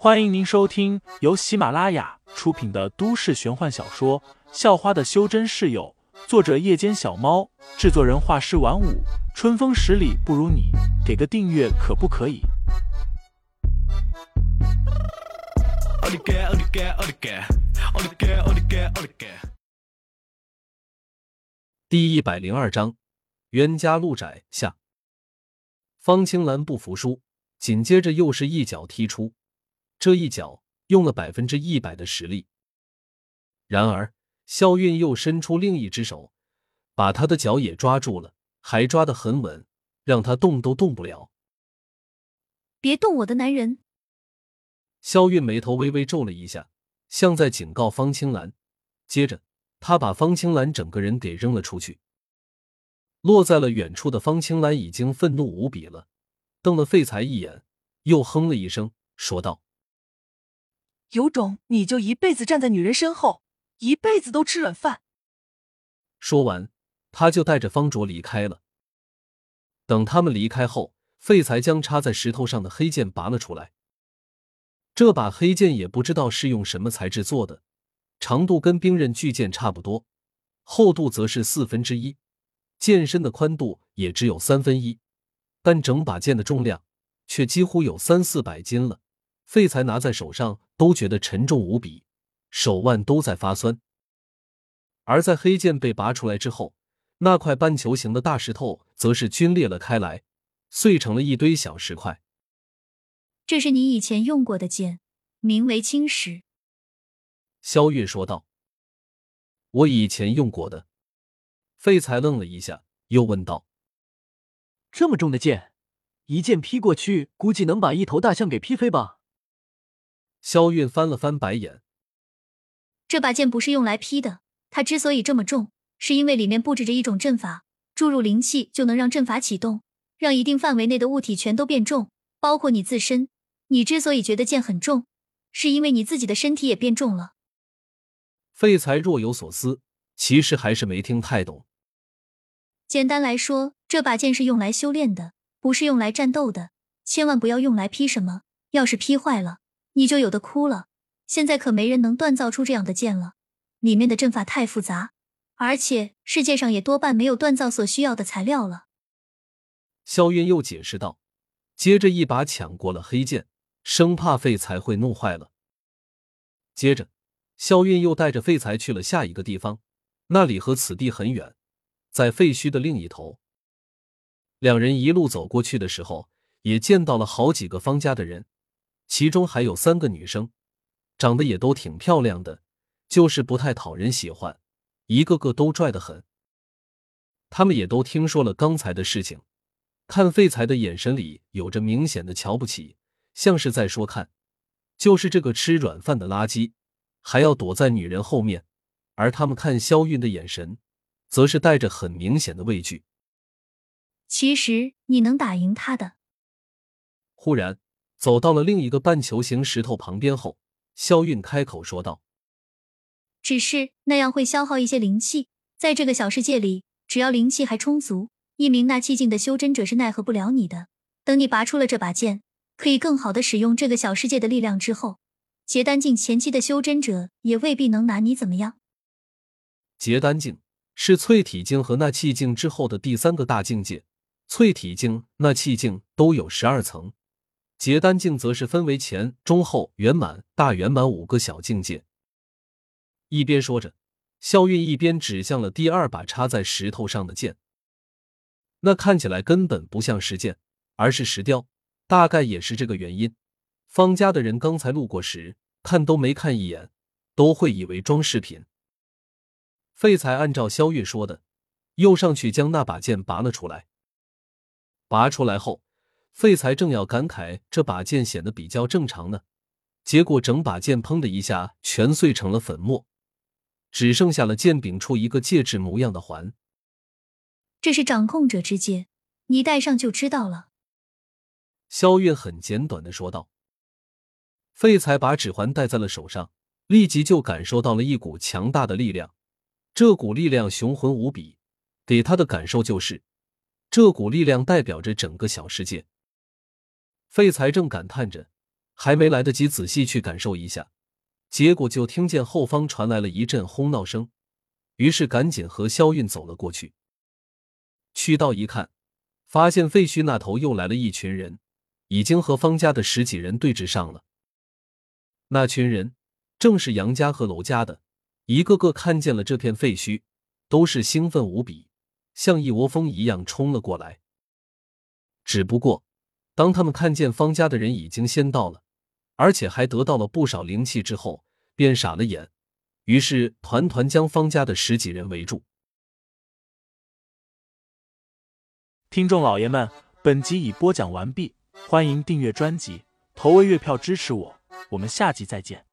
欢迎您收听由喜马拉雅出品的都市玄幻小说《校花的修真室友》，作者：夜间小猫，制作人：画师晚舞，春风十里不如你，给个订阅可不可以？第一百零二章，冤家路窄下。方青兰不服输，紧接着又是一脚踢出。这一脚用了百分之一百的实力，然而肖韵又伸出另一只手，把他的脚也抓住了，还抓得很稳，让他动都动不了。别动我的男人！肖韵眉头微微皱了一下，像在警告方青兰。接着，他把方青兰整个人给扔了出去。落在了远处的方青兰已经愤怒无比了，瞪了废材一眼，又哼了一声，说道。有种你就一辈子站在女人身后，一辈子都吃软饭。说完，他就带着方卓离开了。等他们离开后，废材将插在石头上的黑剑拔了出来。这把黑剑也不知道是用什么材质做的，长度跟冰刃巨剑差不多，厚度则是四分之一，剑身的宽度也只有三分一，但整把剑的重量却几乎有三四百斤了。废材拿在手上都觉得沉重无比，手腕都在发酸。而在黑剑被拔出来之后，那块半球形的大石头则是皲裂了开来，碎成了一堆小石块。这是你以前用过的剑，名为青石。萧月说道：“我以前用过的。”废材愣了一下，又问道：“这么重的剑，一剑劈过去，估计能把一头大象给劈飞吧？”萧韵翻了翻白眼，这把剑不是用来劈的。它之所以这么重，是因为里面布置着一种阵法，注入灵气就能让阵法启动，让一定范围内的物体全都变重，包括你自身。你之所以觉得剑很重，是因为你自己的身体也变重了。废材若有所思，其实还是没听太懂。简单来说，这把剑是用来修炼的，不是用来战斗的。千万不要用来劈什么，要是劈坏了。你就有的哭了。现在可没人能锻造出这样的剑了，里面的阵法太复杂，而且世界上也多半没有锻造所需要的材料了。萧云又解释道，接着一把抢过了黑剑，生怕废材会弄坏了。接着，萧韵又带着废材去了下一个地方，那里和此地很远，在废墟的另一头。两人一路走过去的时候，也见到了好几个方家的人。其中还有三个女生，长得也都挺漂亮的，就是不太讨人喜欢，一个个都拽得很。他们也都听说了刚才的事情，看废材的眼神里有着明显的瞧不起，像是在说：“看，就是这个吃软饭的垃圾，还要躲在女人后面。”而他们看肖韵的眼神，则是带着很明显的畏惧。其实你能打赢他的。忽然。走到了另一个半球形石头旁边后，萧韵开口说道：“只是那样会消耗一些灵气，在这个小世界里，只要灵气还充足，一名纳气境的修真者是奈何不了你的。等你拔出了这把剑，可以更好的使用这个小世界的力量之后，结丹境前期的修真者也未必能拿你怎么样。结丹境是淬体境和纳气境之后的第三个大境界，淬体境、纳气境都有十二层。”结丹境则是分为前、中、后、圆满、大圆满五个小境界。一边说着，肖韵一边指向了第二把插在石头上的剑。那看起来根本不像石剑，而是石雕。大概也是这个原因，方家的人刚才路过时看都没看一眼，都会以为装饰品。废材按照肖韵说的，又上去将那把剑拔了出来。拔出来后。废材正要感慨这把剑显得比较正常呢，结果整把剑砰的一下全碎成了粉末，只剩下了剑柄处一个戒指模样的环。这是掌控者之剑，你戴上就知道了。萧月很简短的说道。废材把指环戴在了手上，立即就感受到了一股强大的力量，这股力量雄浑无比，给他的感受就是，这股力量代表着整个小世界。废材正感叹着，还没来得及仔细去感受一下，结果就听见后方传来了一阵哄闹声，于是赶紧和肖韵走了过去。去到一看，发现废墟那头又来了一群人，已经和方家的十几人对峙上了。那群人正是杨家和娄家的，一个个看见了这片废墟，都是兴奋无比，像一窝蜂一样冲了过来。只不过，当他们看见方家的人已经先到了，而且还得到了不少灵气之后，便傻了眼，于是团团将方家的十几人围住。听众老爷们，本集已播讲完毕，欢迎订阅专辑，投喂月票支持我，我们下集再见。